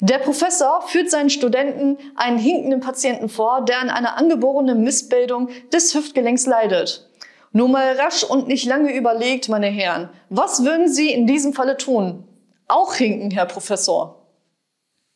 Der Professor führt seinen Studenten einen hinkenden Patienten vor, der an einer angeborenen Missbildung des Hüftgelenks leidet. Nur mal rasch und nicht lange überlegt, meine Herren, was würden Sie in diesem Falle tun? Auch hinken, Herr Professor.